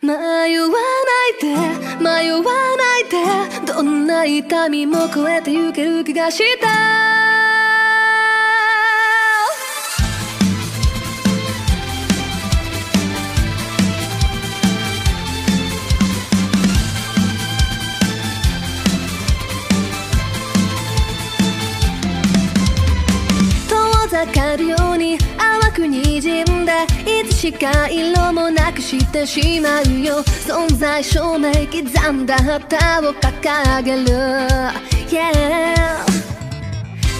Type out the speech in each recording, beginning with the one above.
迷わないで迷わないでどんな痛みも超えてゆける気がした。しか色もなくしてしまうよ。存在証明刻んだ旗を掲げる。Yeah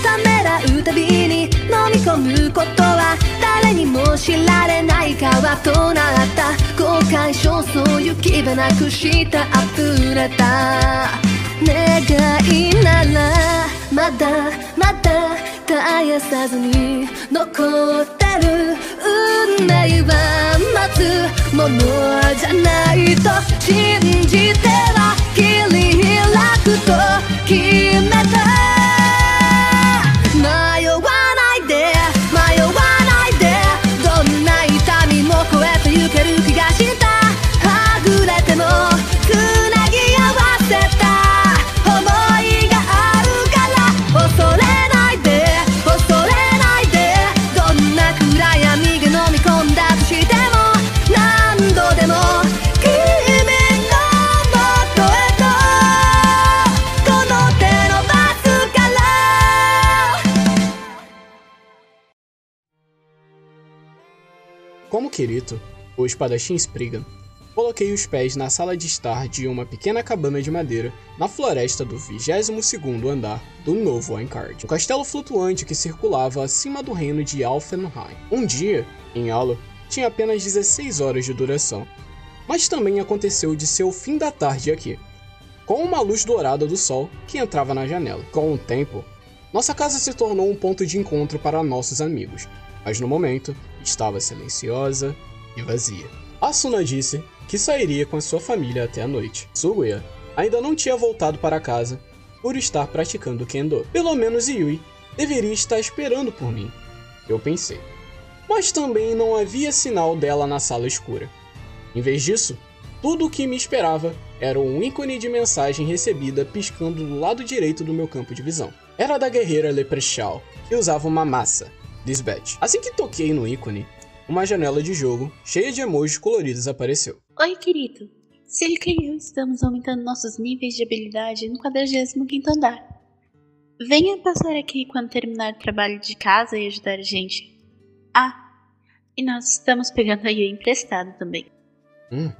ためらうたびに飲み込むことは誰にも知られない川となった。後悔焦燥行き場なくした溢れた。願いならまだまだ。絶やさずに残ってる運命は待つものじゃないと信じては espadachim Spriggan, coloquei os pés na sala de estar de uma pequena cabana de madeira na floresta do 22º andar do novo Aincard, um castelo flutuante que circulava acima do reino de Alfenheim. Um dia, em Alo, tinha apenas 16 horas de duração, mas também aconteceu de ser o fim da tarde aqui, com uma luz dourada do sol que entrava na janela. Com o tempo, nossa casa se tornou um ponto de encontro para nossos amigos, mas no momento estava silenciosa e vazia. Asuna disse que sairia com a sua família até a noite. Suguya ainda não tinha voltado para casa por estar praticando Kendo. Pelo menos Yui deveria estar esperando por mim, eu pensei. Mas também não havia sinal dela na sala escura. Em vez disso, tudo o que me esperava era um ícone de mensagem recebida piscando do lado direito do meu campo de visão. Era da guerreira Leprechaun, que usava uma massa, Lisbeth. Assim que toquei no ícone, uma janela de jogo cheia de emojis coloridos apareceu. Oi, querido. Celica e eu estamos aumentando nossos níveis de habilidade no 45º andar. Venha passar aqui quando terminar o trabalho de casa e ajudar a gente. Ah, e nós estamos pegando a Yui emprestado também. Hum,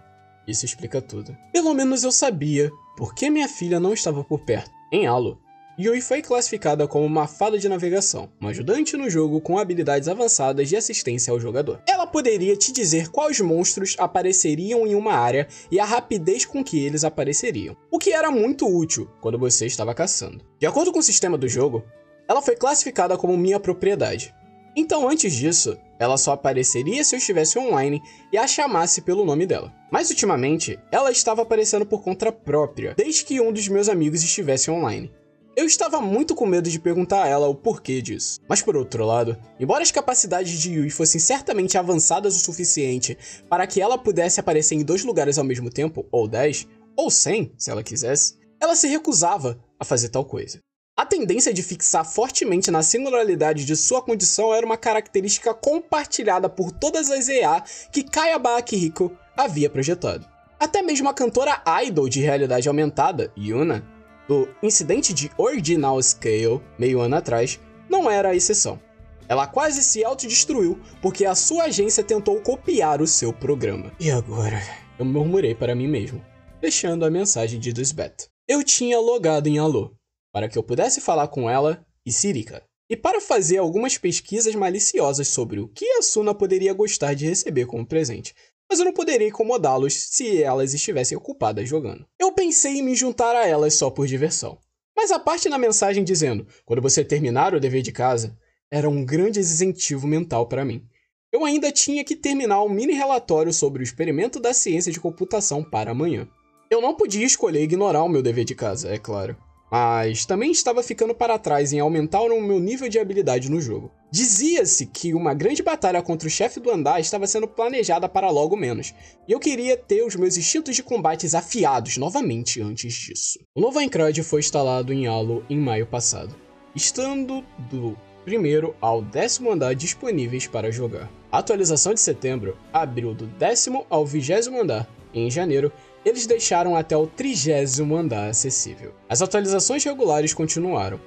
isso explica tudo. Pelo menos eu sabia por que minha filha não estava por perto. Em Halo, Yui foi classificada como uma fada de navegação, uma ajudante no jogo com habilidades avançadas de assistência ao jogador. Ela poderia te dizer quais monstros apareceriam em uma área e a rapidez com que eles apareceriam, o que era muito útil quando você estava caçando. De acordo com o sistema do jogo, ela foi classificada como minha propriedade. Então, antes disso, ela só apareceria se eu estivesse online e a chamasse pelo nome dela. Mas ultimamente, ela estava aparecendo por conta própria, desde que um dos meus amigos estivesse online. Eu estava muito com medo de perguntar a ela o porquê disso. Mas por outro lado, embora as capacidades de Yui fossem certamente avançadas o suficiente para que ela pudesse aparecer em dois lugares ao mesmo tempo, ou 10, ou 100, se ela quisesse, ela se recusava a fazer tal coisa. A tendência de fixar fortemente na singularidade de sua condição era uma característica compartilhada por todas as EA que Kayaba Akihiko havia projetado. Até mesmo a cantora idol de realidade aumentada, Yuna, do incidente de Original Scale, meio ano atrás, não era a exceção. Ela quase se autodestruiu porque a sua agência tentou copiar o seu programa. E agora? Eu murmurei para mim mesmo, fechando a mensagem de Lisbeth. Eu tinha logado em Alô, para que eu pudesse falar com ela e Sirika. E para fazer algumas pesquisas maliciosas sobre o que a Suna poderia gostar de receber como presente, mas eu não poderia incomodá-los se elas estivessem ocupadas jogando. Eu pensei em me juntar a elas só por diversão. Mas a parte na mensagem dizendo, quando você terminar o dever de casa, era um grande desincentivo mental para mim. Eu ainda tinha que terminar um mini relatório sobre o experimento da ciência de computação para amanhã. Eu não podia escolher ignorar o meu dever de casa, é claro. Mas também estava ficando para trás em aumentar o meu nível de habilidade no jogo. Dizia-se que uma grande batalha contra o chefe do andar estava sendo planejada para logo menos, e eu queria ter os meus instintos de combates afiados novamente antes disso. O novo Aincrad foi instalado em Halo em maio passado, estando do primeiro ao décimo andar disponíveis para jogar. A atualização de setembro abriu do décimo ao vigésimo andar, em janeiro eles deixaram até o trigésimo andar acessível. As atualizações regulares continuaram,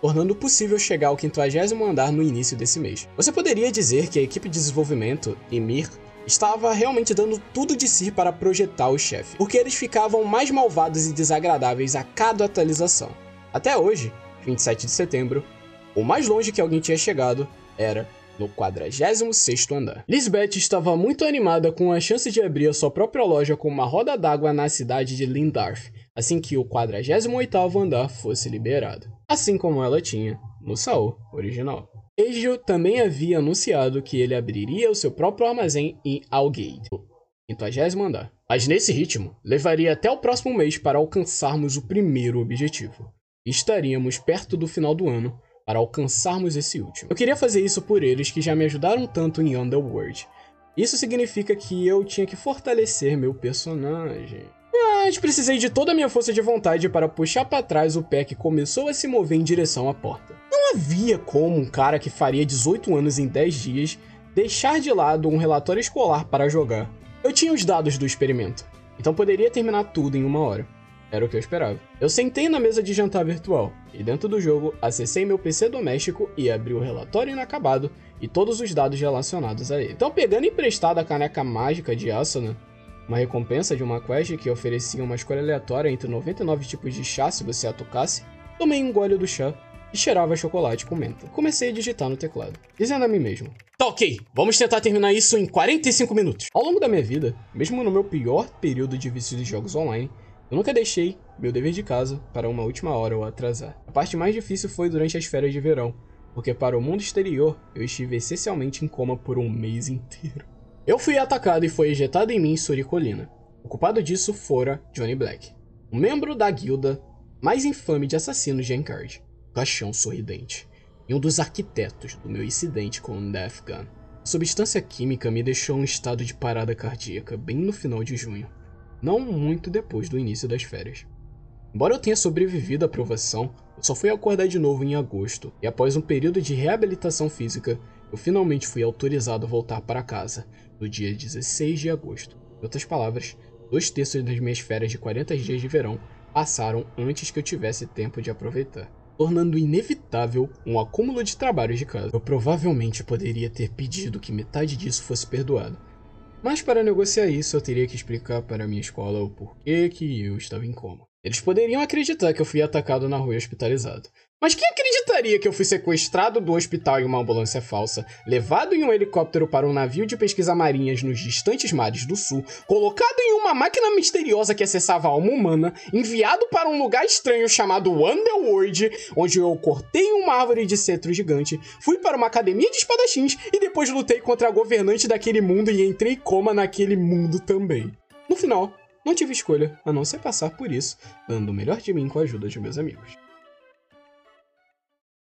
tornando possível chegar ao quinquagésimo andar no início desse mês. Você poderia dizer que a equipe de desenvolvimento, Emir, estava realmente dando tudo de si para projetar o chefe, porque eles ficavam mais malvados e desagradáveis a cada atualização. Até hoje, 27 de setembro, o mais longe que alguém tinha chegado era no 46º andar. Lisbeth estava muito animada com a chance de abrir a sua própria loja com uma roda d'água na cidade de Lindarf, assim que o 48º andar fosse liberado, assim como ela tinha no Saul original. Ejo também havia anunciado que ele abriria o seu próprio armazém em Algate, o 50 andar. Mas nesse ritmo, levaria até o próximo mês para alcançarmos o primeiro objetivo. estaríamos perto do final do ano, para alcançarmos esse último. Eu queria fazer isso por eles que já me ajudaram tanto em Underworld. Isso significa que eu tinha que fortalecer meu personagem. Mas precisei de toda a minha força de vontade para puxar para trás o pé que começou a se mover em direção à porta. Não havia como um cara que faria 18 anos em 10 dias deixar de lado um relatório escolar para jogar. Eu tinha os dados do experimento, então poderia terminar tudo em uma hora. Era o que eu esperava. Eu sentei na mesa de jantar virtual, e dentro do jogo, acessei meu PC doméstico e abri o relatório inacabado e todos os dados relacionados a ele. Então, pegando emprestada a caneca mágica de Asuna, uma recompensa de uma quest que oferecia uma escolha aleatória entre 99 tipos de chá se você a tocasse, tomei um gole do chá e cheirava chocolate com menta. Comecei a digitar no teclado, dizendo a mim mesmo: Tá ok, vamos tentar terminar isso em 45 minutos. Ao longo da minha vida, mesmo no meu pior período de vício de jogos online, eu nunca deixei meu dever de casa para uma última hora ou atrasar. A parte mais difícil foi durante as férias de verão, porque para o mundo exterior eu estive essencialmente em coma por um mês inteiro. Eu fui atacado e foi ejetado em mim Suricolina. O culpado disso fora Johnny Black, um membro da guilda mais infame de assassinos de Encard, Caixão Sorridente, e um dos arquitetos do meu incidente com o Death Gun. A substância química me deixou em estado de parada cardíaca bem no final de junho não muito depois do início das férias. Embora eu tenha sobrevivido à provação, eu só fui acordar de novo em agosto, e após um período de reabilitação física, eu finalmente fui autorizado a voltar para casa, no dia 16 de agosto. Em outras palavras, dois terços das minhas férias de 40 dias de verão passaram antes que eu tivesse tempo de aproveitar, tornando inevitável um acúmulo de trabalhos de casa. Eu provavelmente poderia ter pedido que metade disso fosse perdoado, mas para negociar isso, eu teria que explicar para minha escola o porquê que eu estava em coma. Eles poderiam acreditar que eu fui atacado na rua e hospitalizado. Mas quem acreditaria que eu fui sequestrado do hospital em uma ambulância falsa, levado em um helicóptero para um navio de pesquisa marinhas nos distantes mares do sul, colocado em uma máquina misteriosa que acessava a alma humana, enviado para um lugar estranho chamado Underworld, onde eu cortei uma árvore de cetro gigante, fui para uma academia de espadachins e depois lutei contra a governante daquele mundo e entrei coma naquele mundo também. No final, não tive escolha a não ser passar por isso, dando o melhor de mim com a ajuda de meus amigos.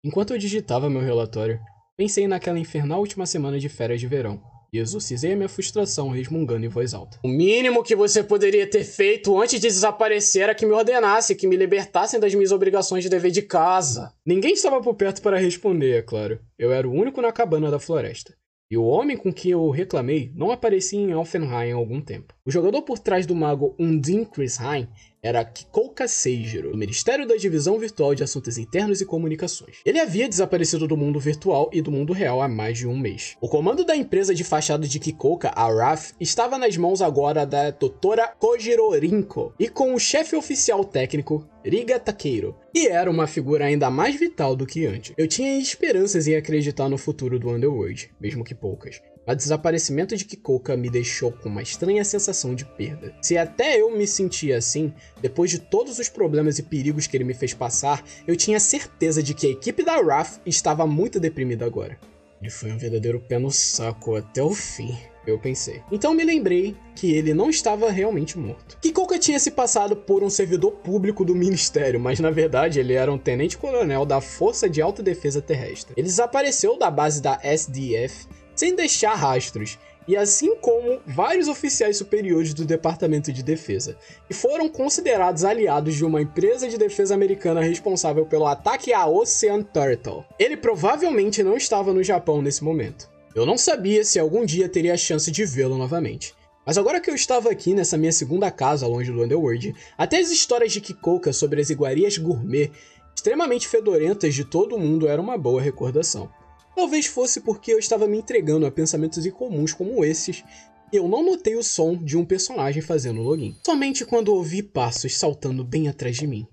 Enquanto eu digitava meu relatório, pensei naquela infernal última semana de férias de verão e exorcizei a minha frustração resmungando em voz alta. O mínimo que você poderia ter feito antes de desaparecer era que me ordenasse, que me libertassem das minhas obrigações de dever de casa. Ninguém estava por perto para responder, é claro. Eu era o único na cabana da floresta. E o homem com quem eu reclamei não aparecia em Alfenheim há algum tempo. O jogador por trás do mago Undine Krisheim era Kikouka Seijiro, do Ministério da Divisão Virtual de Assuntos Internos e Comunicações. Ele havia desaparecido do mundo virtual e do mundo real há mais de um mês. O comando da empresa de fachada de Kikouka, a RAF, estava nas mãos agora da doutora Kojiro Rinko, e com o chefe oficial técnico, Riga Takeiro, e era uma figura ainda mais vital do que antes. Eu tinha esperanças em acreditar no futuro do Underworld, mesmo que poucas. O desaparecimento de Kikoka me deixou com uma estranha sensação de perda. Se até eu me sentia assim, depois de todos os problemas e perigos que ele me fez passar, eu tinha certeza de que a equipe da RAF estava muito deprimida agora. Ele foi um verdadeiro pé no saco até o fim, eu pensei. Então me lembrei que ele não estava realmente morto. Kikoka tinha se passado por um servidor público do ministério, mas na verdade ele era um tenente-coronel da Força de Autodefesa Terrestre. Ele desapareceu da base da SDF sem deixar rastros e assim como vários oficiais superiores do Departamento de Defesa, e foram considerados aliados de uma empresa de defesa americana responsável pelo ataque à Ocean Turtle. Ele provavelmente não estava no Japão nesse momento. Eu não sabia se algum dia teria a chance de vê-lo novamente. Mas agora que eu estava aqui nessa minha segunda casa longe do Underworld, até as histórias de Kikoka sobre as iguarias gourmet extremamente fedorentas de todo mundo era uma boa recordação. Talvez fosse porque eu estava me entregando a pensamentos incomuns como esses e eu não notei o som de um personagem fazendo login. Somente quando ouvi passos saltando bem atrás de mim,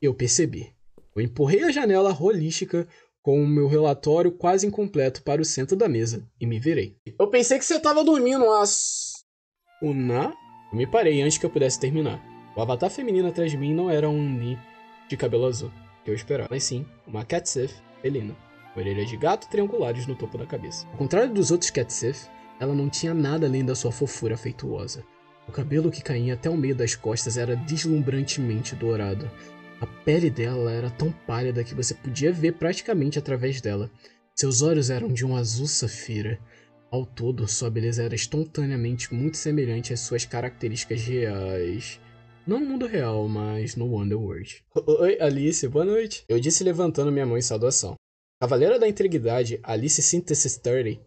eu percebi. Eu empurrei a janela holística com o meu relatório quase incompleto para o centro da mesa e me virei. Eu pensei que você estava dormindo, as. Una? Eu me parei antes que eu pudesse terminar. O avatar feminino atrás de mim não era um Ni de cabelo azul, que eu esperava, mas sim uma Catsif felina orelhas de gato triangulares no topo da cabeça. Ao contrário dos outros Catsif, ela não tinha nada além da sua fofura afeituosa. O cabelo que caía até o meio das costas era deslumbrantemente dourado. A pele dela era tão pálida que você podia ver praticamente através dela. Seus olhos eram de um azul safira. Ao todo, sua beleza era espontaneamente muito semelhante às suas características reais. Não no mundo real, mas no Underworld. Oi, Alice, boa noite. Eu disse levantando minha mão em saudação. Cavaleira da Integridade, Alice Synthesis 30,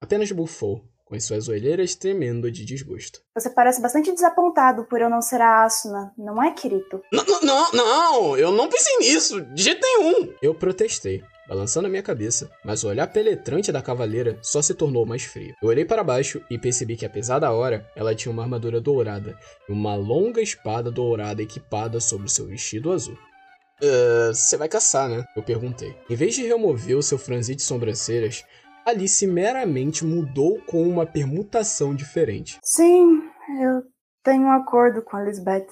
apenas bufou, com as suas olheiras tremendo de desgosto. Você parece bastante desapontado por eu não ser a Asuna, não é? Não, não, não, não, eu não pensei nisso, de jeito nenhum! Eu protestei, balançando a minha cabeça, mas o olhar penetrante da cavaleira só se tornou mais frio. Eu olhei para baixo e percebi que, apesar da hora, ela tinha uma armadura dourada e uma longa espada dourada equipada sobre o seu vestido azul. Uh, você vai caçar, né? Eu perguntei. Em vez de remover o seu franzir de sobrancelhas, Alice meramente mudou com uma permutação diferente. Sim, eu tenho um acordo com a Lisbeth,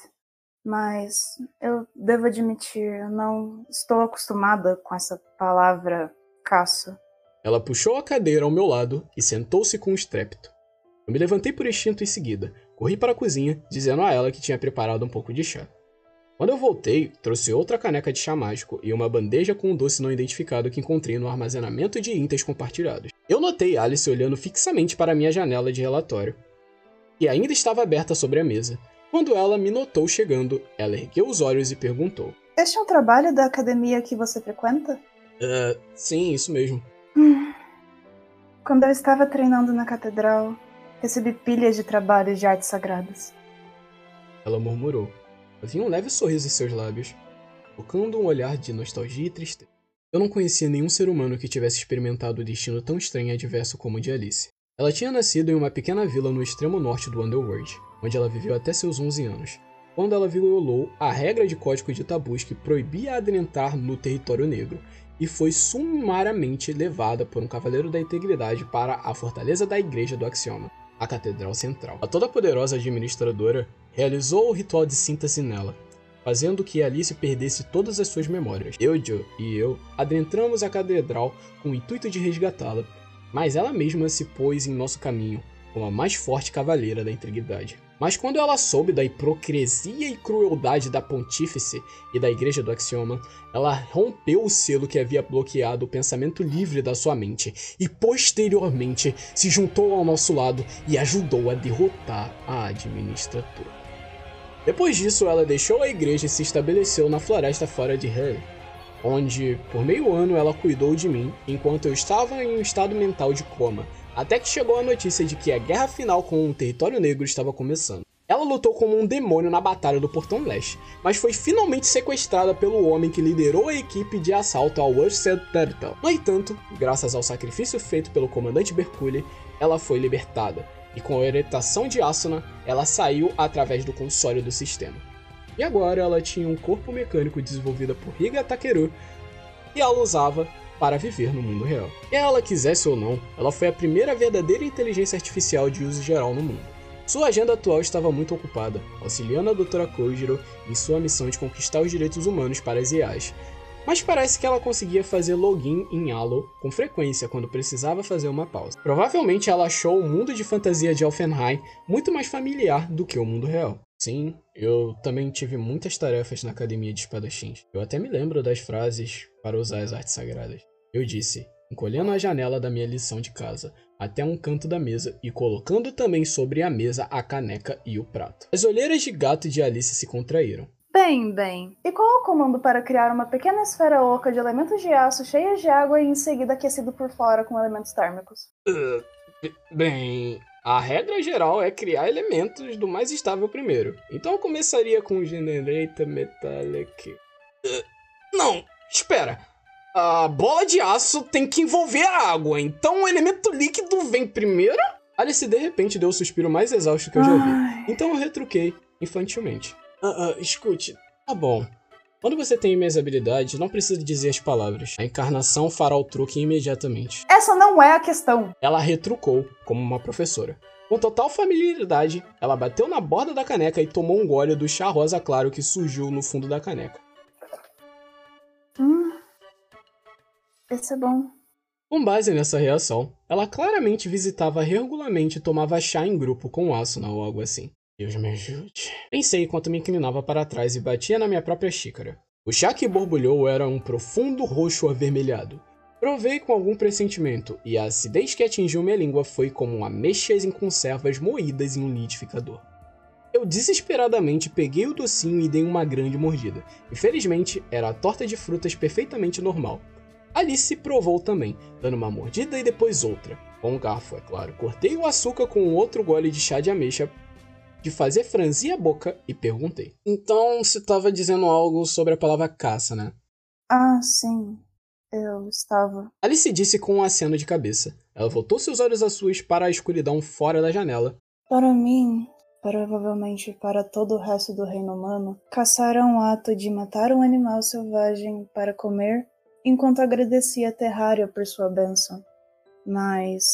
mas eu devo admitir, eu não estou acostumada com essa palavra caça. Ela puxou a cadeira ao meu lado e sentou-se com um estrépito. Eu me levantei por instinto em seguida, corri para a cozinha, dizendo a ela que tinha preparado um pouco de chá. Quando eu voltei, trouxe outra caneca de chá mágico e uma bandeja com um doce não identificado que encontrei no armazenamento de intas compartilhados. Eu notei Alice olhando fixamente para minha janela de relatório, que ainda estava aberta sobre a mesa. Quando ela me notou chegando, ela ergueu os olhos e perguntou: Este é um trabalho da academia que você frequenta? Uh, sim, isso mesmo. Hum. Quando eu estava treinando na catedral, recebi pilhas de trabalhos de artes sagradas. Ela murmurou. Havia um leve sorriso em seus lábios, tocando um olhar de nostalgia e tristeza. Eu não conhecia nenhum ser humano que tivesse experimentado o destino tão estranho e adverso como o de Alice. Ela tinha nascido em uma pequena vila no extremo norte do Underworld, onde ela viveu até seus 11 anos, quando ela violou a regra de código de tabus que proibia adentrar no território negro, e foi sumariamente levada por um cavaleiro da integridade para a fortaleza da igreja do Axioma, a Catedral Central. A toda poderosa administradora realizou o ritual de síntese nela, fazendo que Alice perdesse todas as suas memórias. Joe e eu adentramos a catedral com o intuito de resgatá-la, mas ela mesma se pôs em nosso caminho como a mais forte cavaleira da integridade. Mas quando ela soube da hipocrisia e crueldade da pontífice e da igreja do axioma, ela rompeu o selo que havia bloqueado o pensamento livre da sua mente e posteriormente se juntou ao nosso lado e ajudou a derrotar a administradora. Depois disso, ela deixou a igreja e se estabeleceu na floresta fora de Hell, onde, por meio ano, ela cuidou de mim enquanto eu estava em um estado mental de coma, até que chegou a notícia de que a guerra final com o território negro estava começando. Ela lutou como um demônio na Batalha do Portão Leste, mas foi finalmente sequestrada pelo homem que liderou a equipe de assalto ao Ursed Turtle. No entanto, graças ao sacrifício feito pelo comandante Bercule, ela foi libertada, e com a orientação de Asuna, ela saiu através do console do sistema. E agora ela tinha um corpo mecânico desenvolvido por Higa Takeru, e ela usava para viver no mundo real. Quer ela quisesse ou não, ela foi a primeira verdadeira inteligência artificial de uso geral no mundo. Sua agenda atual estava muito ocupada, auxiliando a Dra. Kojiro em sua missão de conquistar os direitos humanos para as IAs, mas parece que ela conseguia fazer login em Halo com frequência quando precisava fazer uma pausa. Provavelmente ela achou o mundo de fantasia de Elfenheim muito mais familiar do que o mundo real. Sim, eu também tive muitas tarefas na academia de espadachins. Eu até me lembro das frases para usar as artes sagradas. Eu disse, encolhendo a janela da minha lição de casa até um canto da mesa e colocando também sobre a mesa a caneca e o prato. As olheiras de gato de Alice se contraíram. Bem, bem. E qual é o comando para criar uma pequena esfera oca de elementos de aço cheias de água e em seguida aquecido por fora com elementos térmicos? Uh, bem, a regra geral é criar elementos do mais estável primeiro. Então eu começaria com Generator Metallic. Uh, não, espera. A bola de aço tem que envolver a água, então o elemento líquido vem primeiro? Alice de repente deu o suspiro mais exausto que eu já vi. Então eu retruquei, infantilmente. Ah, ah, escute, tá bom. Quando você tem minhas habilidades, não precisa dizer as palavras. A encarnação fará o truque imediatamente. Essa não é a questão. Ela retrucou, como uma professora. Com total familiaridade, ela bateu na borda da caneca e tomou um gole do chá rosa claro que surgiu no fundo da caneca. Hum. Esse é bom. Com base nessa reação, ela claramente visitava regularmente e tomava chá em grupo com aço ou algo assim. Deus me ajude. Pensei enquanto me inclinava para trás e batia na minha própria xícara. O chá que borbulhou era um profundo roxo avermelhado. Provei com algum pressentimento, e a acidez que atingiu minha língua foi como ameixas em conservas moídas em um liquidificador. Eu desesperadamente peguei o docinho e dei uma grande mordida. Infelizmente, era a torta de frutas perfeitamente normal. Alice provou também, dando uma mordida e depois outra. Com um garfo, é claro. Cortei o açúcar com outro gole de chá de ameixa de fazer franzir a boca e perguntei. Então você estava dizendo algo sobre a palavra caça, né? Ah, sim. Eu estava. Alice disse com um aceno de cabeça. Ela voltou seus olhos azuis para a escuridão fora da janela. Para mim, provavelmente para todo o resto do reino humano, caçar é um ato de matar um animal selvagem para comer, enquanto agradecia a Terrária por sua bênção. Mas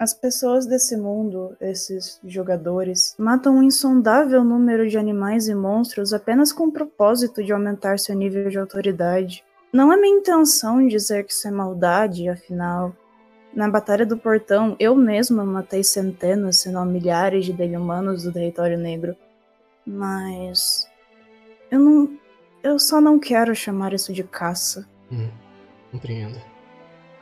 as pessoas desse mundo, esses jogadores, matam um insondável número de animais e monstros apenas com o propósito de aumentar seu nível de autoridade. Não é minha intenção dizer que isso é maldade, afinal. Na Batalha do Portão, eu mesma matei centenas, se não milhares de humanos do território negro. Mas. Eu não. Eu só não quero chamar isso de caça. Hum, compreendo.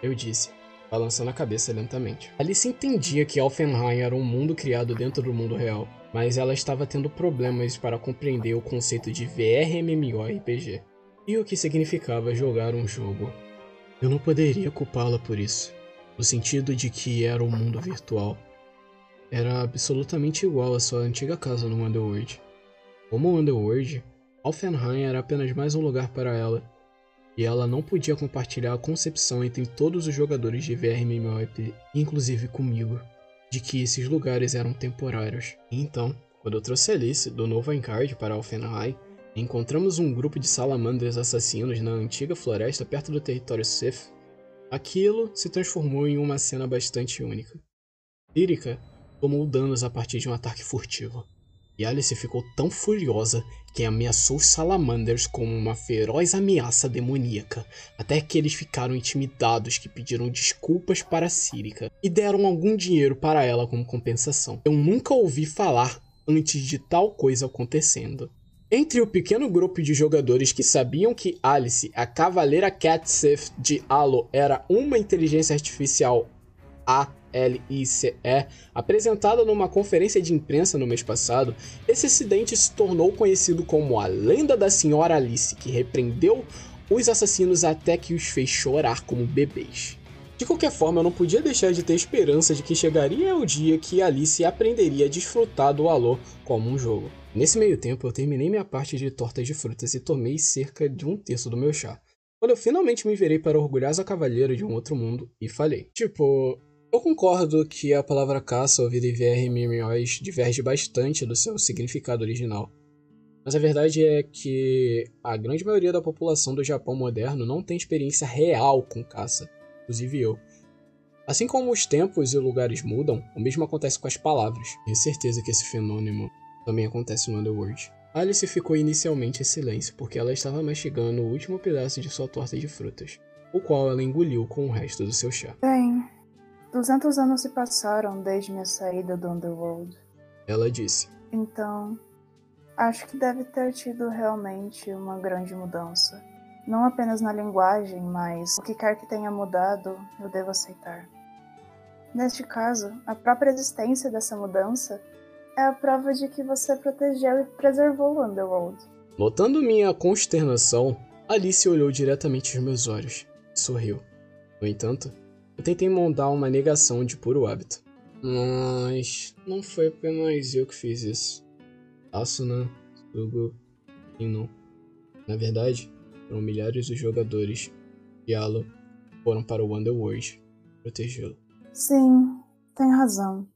Eu disse balançando a cabeça lentamente. Alice entendia que Alfenheim era um mundo criado dentro do mundo real, mas ela estava tendo problemas para compreender o conceito de VRMMORPG e o que significava jogar um jogo. Eu não poderia culpá-la por isso, no sentido de que era um mundo virtual. Era absolutamente igual à sua antiga casa no Underworld. Como Underworld, Alfenheim era apenas mais um lugar para ela, e ela não podia compartilhar a concepção entre todos os jogadores de VRMMORPG, inclusive comigo, de que esses lugares eram temporários. Então, quando eu trouxe Alice do novo Encard para Alfenheim, encontramos um grupo de salamandres assassinos na antiga floresta perto do território Sith, aquilo se transformou em uma cena bastante única. Lyrica tomou danos a partir de um ataque furtivo. E Alice ficou tão furiosa que ameaçou os Salamanders como uma feroz ameaça demoníaca, até que eles ficaram intimidados que pediram desculpas para Sírica e deram algum dinheiro para ela como compensação. Eu nunca ouvi falar antes de tal coisa acontecendo. Entre o pequeno grupo de jogadores que sabiam que Alice, a Cavaleira Cat Sith de Halo, era uma inteligência artificial A LICE, apresentada numa conferência de imprensa no mês passado, esse acidente se tornou conhecido como a lenda da Senhora Alice, que repreendeu os assassinos até que os fez chorar como bebês. De qualquer forma, eu não podia deixar de ter esperança de que chegaria o dia que Alice aprenderia a desfrutar do Alô como um jogo. Nesse meio tempo, eu terminei minha parte de tortas de frutas e tomei cerca de um terço do meu chá. Quando eu finalmente me virei para a orgulhosa cavalheira de um outro mundo e falei: Tipo, eu concordo que a palavra caça ouvida em VRMMOs diverge bastante do seu significado original. Mas a verdade é que a grande maioria da população do Japão moderno não tem experiência real com caça, inclusive eu. Assim como os tempos e lugares mudam, o mesmo acontece com as palavras. Tenho certeza que esse fenômeno também acontece no Underworld. Alice ficou inicialmente em silêncio porque ela estava mastigando o último pedaço de sua torta de frutas, o qual ela engoliu com o resto do seu chá. Bem, 200 anos se passaram desde minha saída do Underworld. Ela disse. Então, acho que deve ter tido realmente uma grande mudança. Não apenas na linguagem, mas o que quer que tenha mudado, eu devo aceitar. Neste caso, a própria existência dessa mudança é a prova de que você protegeu e preservou o Underworld. Notando minha consternação, Alice olhou diretamente aos meus olhos e sorriu. No entanto, eu tentei montar uma negação de puro hábito. Mas não foi apenas eu que fiz isso. Asuna, Sugo, Ino. Na verdade, foram milhares os jogadores de Halo foram para o Underworld protegê-lo. Sim, tem razão.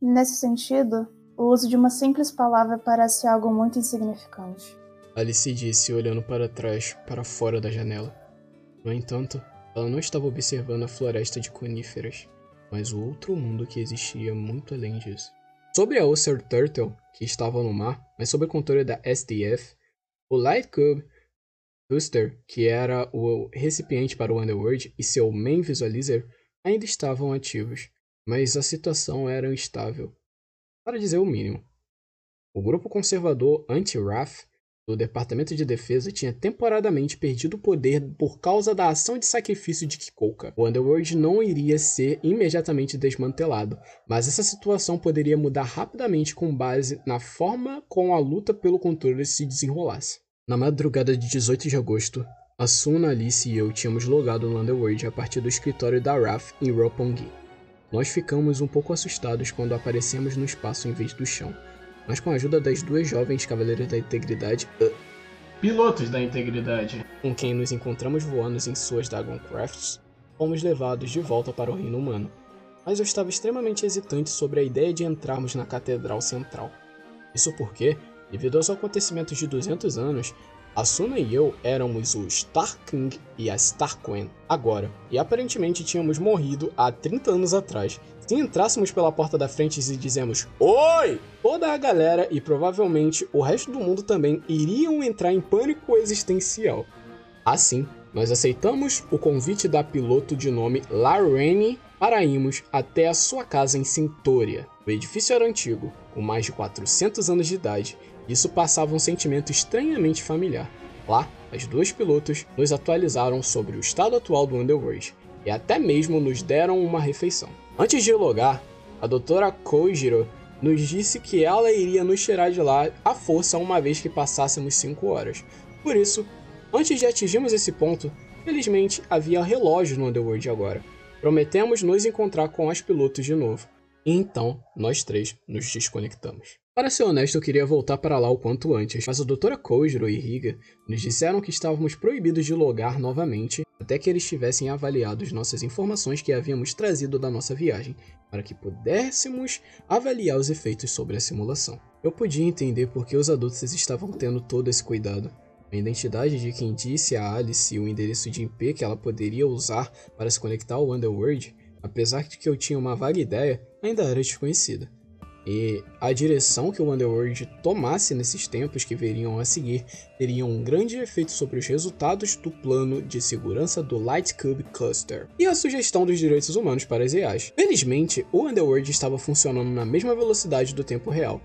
Nesse sentido, o uso de uma simples palavra parece algo muito insignificante. Alice disse, olhando para trás, para fora da janela. No entanto, ela não estava observando a floresta de coníferas, mas o outro mundo que existia muito além disso. Sobre a Ulcer Turtle, que estava no mar, mas sob o controle da SDF, o Light Cube Booster, que era o recipiente para o Underworld, e seu Main Visualizer ainda estavam ativos, mas a situação era instável, para dizer o mínimo. O grupo conservador anti-RAF do Departamento de Defesa tinha temporariamente perdido o poder por causa da ação de sacrifício de Kikoka. O Underworld não iria ser imediatamente desmantelado, mas essa situação poderia mudar rapidamente com base na forma como a luta pelo controle se desenrolasse. Na madrugada de 18 de agosto, Asuna, Alice e eu tínhamos logado no Underworld a partir do escritório da RAF em Roppongi. Nós ficamos um pouco assustados quando aparecemos no espaço em vez do chão, mas com a ajuda das duas jovens cavaleiras da integridade, uh, pilotos da integridade, com quem nos encontramos voando em suas Dragoncrafts, fomos levados de volta para o reino humano. Mas eu estava extremamente hesitante sobre a ideia de entrarmos na Catedral Central. Isso porque, devido aos acontecimentos de 200 anos, Asuna e eu éramos o Star King e a Star Queen agora, e aparentemente tínhamos morrido há 30 anos atrás. Se entrássemos pela porta da frente e dizemos Oi! Toda a galera e provavelmente o resto do mundo também iriam entrar em pânico existencial. Assim, nós aceitamos o convite da piloto de nome Larraine para irmos até a sua casa em Cintoria. O edifício era antigo, com mais de 400 anos de idade, isso passava um sentimento estranhamente familiar. Lá, as duas pilotos nos atualizaram sobre o estado atual do Underworld e até mesmo nos deram uma refeição. Antes de logar, a doutora Kojiro nos disse que ela iria nos tirar de lá à força uma vez que passássemos 5 horas. Por isso, antes de atingirmos esse ponto, felizmente havia relógio no Underworld agora. Prometemos nos encontrar com as pilotos de novo. Então, nós três nos desconectamos. Para ser honesto, eu queria voltar para lá o quanto antes, mas a doutora Kojiro e Riga nos disseram que estávamos proibidos de logar novamente até que eles tivessem avaliado nossas informações que havíamos trazido da nossa viagem, para que pudéssemos avaliar os efeitos sobre a simulação. Eu podia entender por que os adultos estavam tendo todo esse cuidado. A identidade de quem disse a Alice o endereço de IP que ela poderia usar para se conectar ao Underworld, apesar de que eu tinha uma vaga ideia, ainda era desconhecida. E a direção que o Underworld tomasse nesses tempos que veriam a seguir teria um grande efeito sobre os resultados do plano de segurança do Light Cube Cluster e a sugestão dos direitos humanos para as EAs. Felizmente, o Underworld estava funcionando na mesma velocidade do tempo real,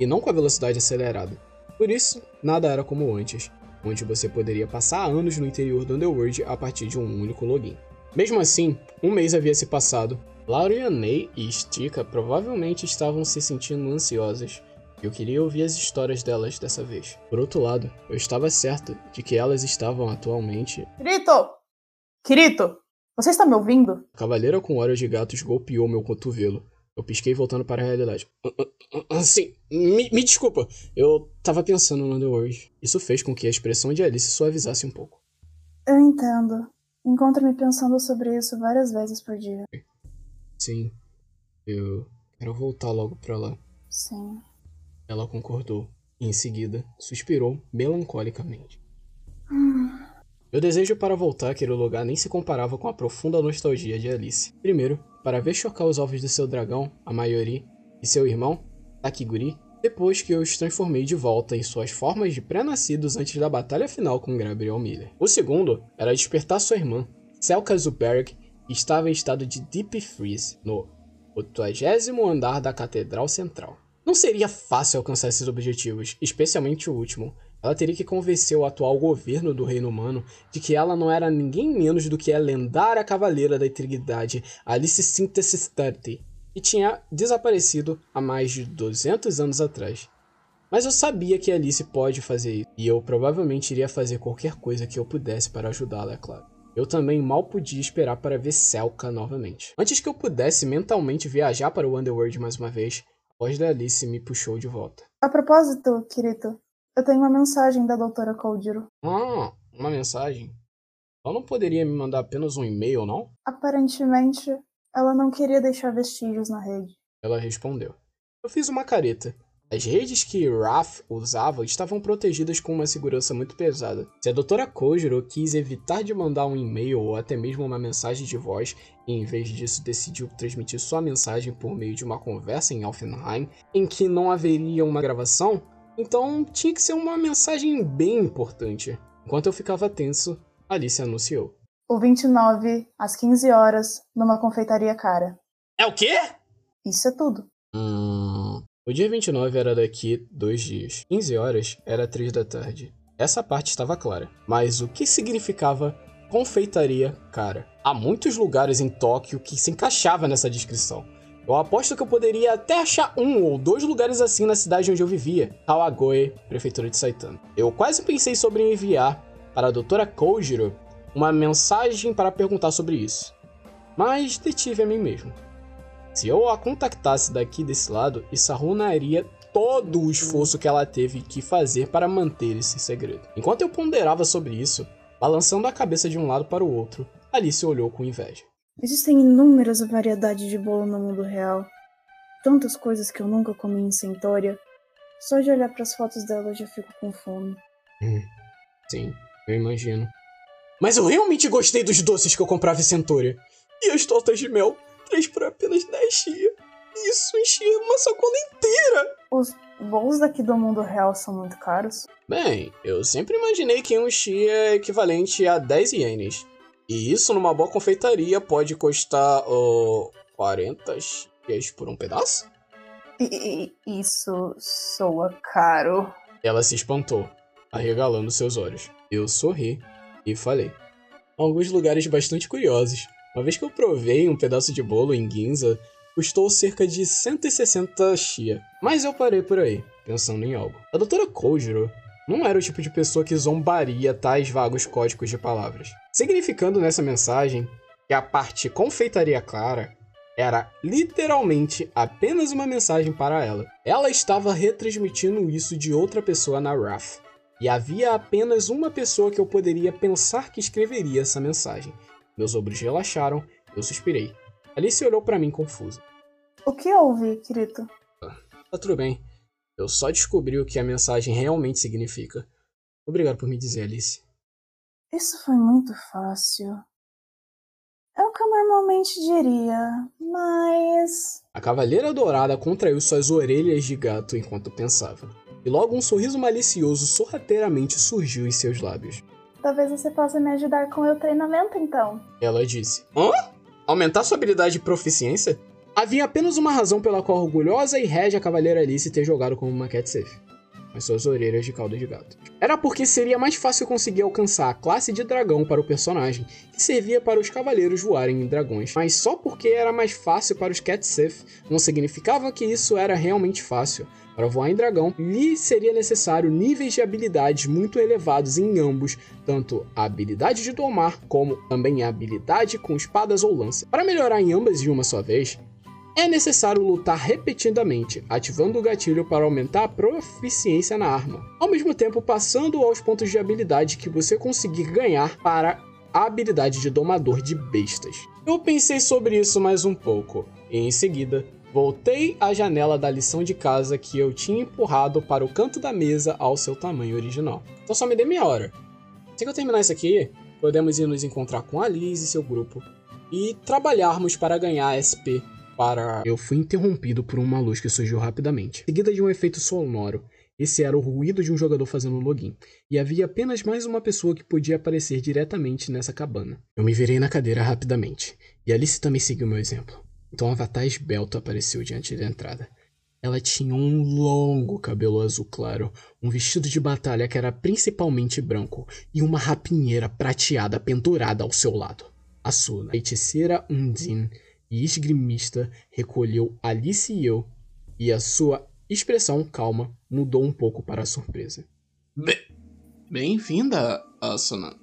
e não com a velocidade acelerada. Por isso, nada era como antes, onde você poderia passar anos no interior do Underworld a partir de um único login. Mesmo assim, um mês havia se passado Laurianei e Stika provavelmente estavam se sentindo ansiosas, e eu queria ouvir as histórias delas dessa vez. Por outro lado, eu estava certo de que elas estavam atualmente. Kirito! Kirito! Você está me ouvindo? A cavaleira com olhos de gatos golpeou meu cotovelo. Eu pisquei voltando para a realidade. Sim, me, me desculpa. Eu estava pensando no Underworld. Isso fez com que a expressão de Alice suavizasse um pouco. Eu entendo. Encontro-me pensando sobre isso várias vezes por dia. Sim, eu quero voltar logo pra lá. Sim. Ela concordou e, em seguida, suspirou melancolicamente. Hum. Meu desejo para voltar àquele lugar nem se comparava com a profunda nostalgia de Alice. Primeiro, para ver chocar os ovos do seu dragão, a maioria, e seu irmão, Takiguri, depois que eu os transformei de volta em suas formas de pré-nascidos antes da batalha final com Gabriel Miller. O segundo era despertar sua irmã, Selka Zuberg, que estava em estado de Deep Freeze, no 80 andar da Catedral Central. Não seria fácil alcançar esses objetivos, especialmente o último. Ela teria que convencer o atual governo do Reino Humano de que ela não era ninguém menos do que a lendária Cavaleira da Integridade Alice Synthesis 30, e tinha desaparecido há mais de 200 anos atrás. Mas eu sabia que Alice pode fazer isso, e eu provavelmente iria fazer qualquer coisa que eu pudesse para ajudá-la, é claro. Eu também mal podia esperar para ver Selka novamente. Antes que eu pudesse mentalmente viajar para o Underworld mais uma vez, a voz da Alice me puxou de volta. A propósito, Kirito, eu tenho uma mensagem da doutora Koljiro. Ah, uma mensagem? Ela não poderia me mandar apenas um e-mail, não? Aparentemente, ela não queria deixar vestígios na rede. Ela respondeu. Eu fiz uma careta. As redes que Raph usava estavam protegidas com uma segurança muito pesada. Se a doutora Kojiro quis evitar de mandar um e-mail ou até mesmo uma mensagem de voz, e em vez disso decidiu transmitir sua mensagem por meio de uma conversa em Alfenheim, em que não haveria uma gravação, então tinha que ser uma mensagem bem importante. Enquanto eu ficava tenso, Alice anunciou. O 29, às 15 horas, numa confeitaria cara. É o quê? Isso é tudo. Hum. O dia 29 era daqui dois dias. 15 horas era 3 da tarde. Essa parte estava clara. Mas o que significava confeitaria cara? Há muitos lugares em Tóquio que se encaixava nessa descrição. Eu aposto que eu poderia até achar um ou dois lugares assim na cidade onde eu vivia, Kawagoe, prefeitura de Saitama. Eu quase pensei sobre enviar para a doutora Kojiro uma mensagem para perguntar sobre isso, mas detive a mim mesmo. Se eu a contactasse daqui desse lado, isso arruinaria todo o esforço que ela teve que fazer para manter esse segredo. Enquanto eu ponderava sobre isso, balançando a cabeça de um lado para o outro, Alice olhou com inveja. Existem inúmeras variedades de bolo no mundo real. Tantas coisas que eu nunca comi em Centória. Só de olhar para as fotos dela eu já fico com fome. Hum, sim, eu imagino. Mas eu realmente gostei dos doces que eu comprava em Centória. E as tortas de mel três por apenas 10 chia. Isso enchia uma sacola inteira. Os bolos daqui do mundo real são muito caros? Bem, eu sempre imaginei que um chia é equivalente a 10 ienes. E isso numa boa confeitaria pode custar oh, 40 chias por um pedaço? E, isso soa caro. Ela se espantou, arregalando seus olhos. Eu sorri e falei. Alguns lugares bastante curiosos. Uma vez que eu provei um pedaço de bolo em Ginza, custou cerca de 160 chia. Mas eu parei por aí, pensando em algo. A doutora Kojiro não era o tipo de pessoa que zombaria tais vagos códigos de palavras. Significando nessa mensagem que a parte confeitaria clara era literalmente apenas uma mensagem para ela. Ela estava retransmitindo isso de outra pessoa na RAF. E havia apenas uma pessoa que eu poderia pensar que escreveria essa mensagem. Meus ombros relaxaram, eu suspirei. Alice olhou para mim confusa. O que houve, Kirito? Ah, tá tudo bem. Eu só descobri o que a mensagem realmente significa. Obrigado por me dizer, Alice. Isso foi muito fácil. É o que eu normalmente diria, mas. A Cavaleira Dourada contraiu suas orelhas de gato enquanto pensava. E logo um sorriso malicioso sorrateiramente surgiu em seus lábios. Talvez você possa me ajudar com o meu treinamento, então. Ela disse. Hã? Aumentar sua habilidade de proficiência? Havia apenas uma razão pela qual orgulhosa e régia Cavaleira Alice ter jogado como uma cat safe. As suas orelhas de caldo de gato. Era porque seria mais fácil conseguir alcançar a classe de dragão para o personagem, que servia para os cavaleiros voarem em dragões. Mas só porque era mais fácil para os cat safe, não significava que isso era realmente fácil. Para voar em dragão, lhe seria necessário níveis de habilidades muito elevados em ambos, tanto a habilidade de domar como também a habilidade com espadas ou lança. Para melhorar em ambas de uma só vez, é necessário lutar repetidamente, ativando o gatilho para aumentar a proficiência na arma, ao mesmo tempo passando aos pontos de habilidade que você conseguir ganhar para a habilidade de domador de bestas. Eu pensei sobre isso mais um pouco, e em seguida Voltei à janela da lição de casa que eu tinha empurrado para o canto da mesa ao seu tamanho original. Então só me dê meia hora. Que eu terminar isso aqui, podemos ir nos encontrar com a Liz e seu grupo e trabalharmos para ganhar SP para. Eu fui interrompido por uma luz que surgiu rapidamente, seguida de um efeito sonoro. Esse era o ruído de um jogador fazendo login, e havia apenas mais uma pessoa que podia aparecer diretamente nessa cabana. Eu me virei na cadeira rapidamente, e Alice também seguiu meu exemplo. Então um avatar esbelto apareceu diante da entrada. Ela tinha um longo cabelo azul claro, um vestido de batalha que era principalmente branco e uma rapinheira prateada pendurada ao seu lado. A sua feiticeira Undine e esgrimista recolheu Alice e eu, e a sua expressão calma mudou um pouco para a surpresa. Bem-vinda, Asuna.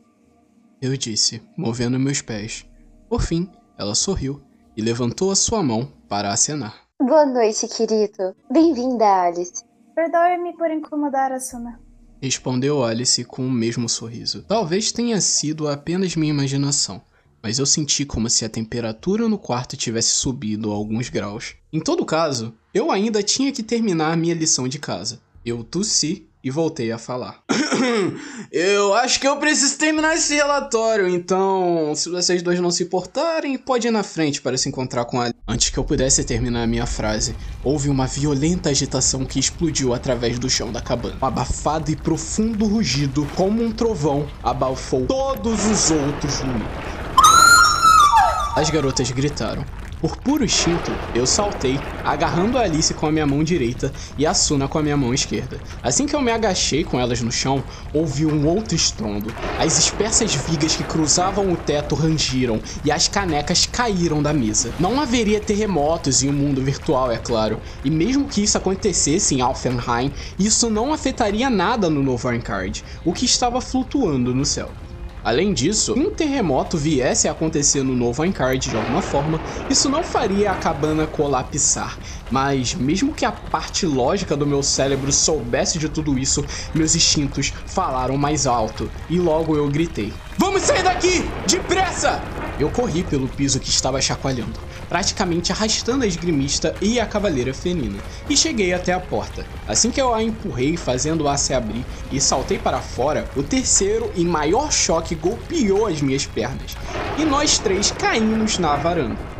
Eu disse, movendo meus pés. Por fim, ela sorriu e levantou a sua mão para acenar. Boa noite, querido. Bem-vinda, Alice. Perdoe-me por incomodar, Asuna. Respondeu Alice com o mesmo sorriso. Talvez tenha sido apenas minha imaginação, mas eu senti como se a temperatura no quarto tivesse subido alguns graus. Em todo caso, eu ainda tinha que terminar minha lição de casa. Eu tossi e voltei a falar. eu acho que eu preciso terminar esse relatório, então, se vocês dois não se importarem, pode ir na frente para se encontrar com a. Antes que eu pudesse terminar a minha frase, houve uma violenta agitação que explodiu através do chão da cabana. Um abafado e profundo rugido, como um trovão, abafou todos os outros ruídos. As garotas gritaram. Por puro instinto, eu saltei, agarrando a Alice com a minha mão direita e a Suna com a minha mão esquerda. Assim que eu me agachei com elas no chão, ouvi um outro estrondo. As espessas vigas que cruzavam o teto rangiram e as canecas caíram da mesa. Não haveria terremotos em um mundo virtual, é claro, e mesmo que isso acontecesse em Alfenheim, isso não afetaria nada no novo Arncard, o que estava flutuando no céu. Além disso, se um terremoto viesse a acontecer no novo Encard de alguma forma, isso não faria a cabana colapsar. Mas, mesmo que a parte lógica do meu cérebro soubesse de tudo isso, meus instintos falaram mais alto e logo eu gritei: Vamos sair daqui! Depressa! Eu corri pelo piso que estava chacoalhando, praticamente arrastando a esgrimista e a cavaleira felina, e cheguei até a porta. Assim que eu a empurrei, fazendo-a se abrir e saltei para fora, o terceiro e maior choque golpeou as minhas pernas, e nós três caímos na varanda.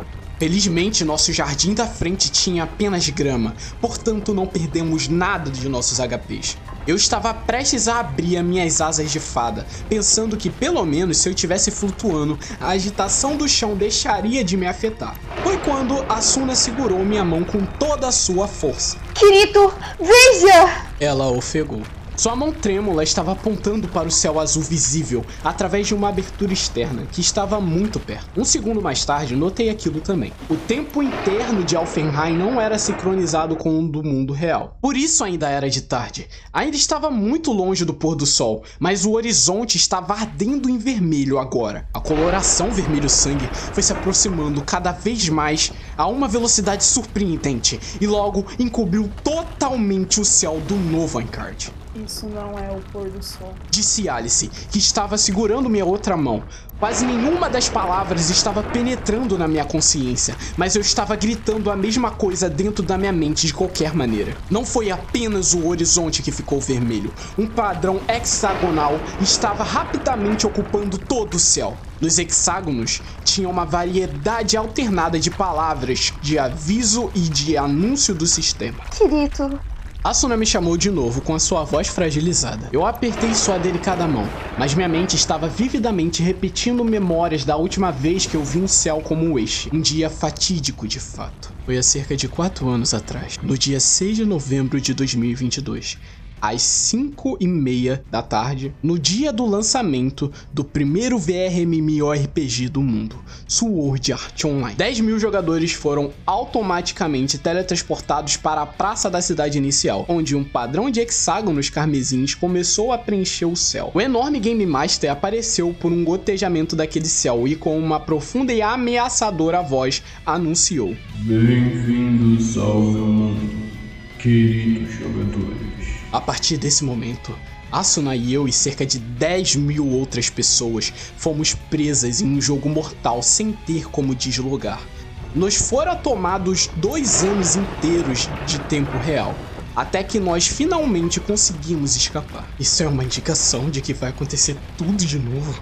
Felizmente, nosso jardim da frente tinha apenas grama, portanto não perdemos nada de nossos HPs. Eu estava prestes a abrir as minhas asas de fada, pensando que pelo menos se eu estivesse flutuando, a agitação do chão deixaria de me afetar. Foi quando Asuna segurou minha mão com toda a sua força. Querido, veja! Ela ofegou. Sua mão trêmula estava apontando para o céu azul visível através de uma abertura externa que estava muito perto. Um segundo mais tarde, notei aquilo também. O tempo interno de Alfenheim não era sincronizado com o do mundo real. Por isso ainda era de tarde. Ainda estava muito longe do pôr do sol, mas o horizonte estava ardendo em vermelho agora. A coloração vermelho sangue foi se aproximando cada vez mais a uma velocidade surpreendente e logo encobriu totalmente o céu do novo Encard. Isso não é o pôr do sol. Disse Alice, que estava segurando minha outra mão. Quase nenhuma das palavras estava penetrando na minha consciência, mas eu estava gritando a mesma coisa dentro da minha mente de qualquer maneira. Não foi apenas o horizonte que ficou vermelho, um padrão hexagonal estava rapidamente ocupando todo o céu. Nos hexágonos tinha uma variedade alternada de palavras de aviso e de anúncio do sistema. Querido, Asuna me chamou de novo com a sua voz fragilizada. Eu apertei sua delicada mão, mas minha mente estava vividamente repetindo memórias da última vez que eu vi um céu como este. Um dia fatídico de fato. Foi há cerca de 4 anos atrás, no dia 6 de novembro de 2022 às 5 e meia da tarde, no dia do lançamento do primeiro VRMMORPG do mundo, Sword Art Online. 10 mil jogadores foram automaticamente teletransportados para a praça da cidade inicial, onde um padrão de hexágonos carmesins começou a preencher o céu. O enorme Game Master apareceu por um gotejamento daquele céu e com uma profunda e ameaçadora voz anunciou: Bem-vindos ao meu mundo, queridos jogadores. A partir desse momento, Asuna e eu e cerca de 10 mil outras pessoas fomos presas em um jogo mortal sem ter como deslogar. Nos foram tomados dois anos inteiros de tempo real, até que nós finalmente conseguimos escapar. Isso é uma indicação de que vai acontecer tudo de novo?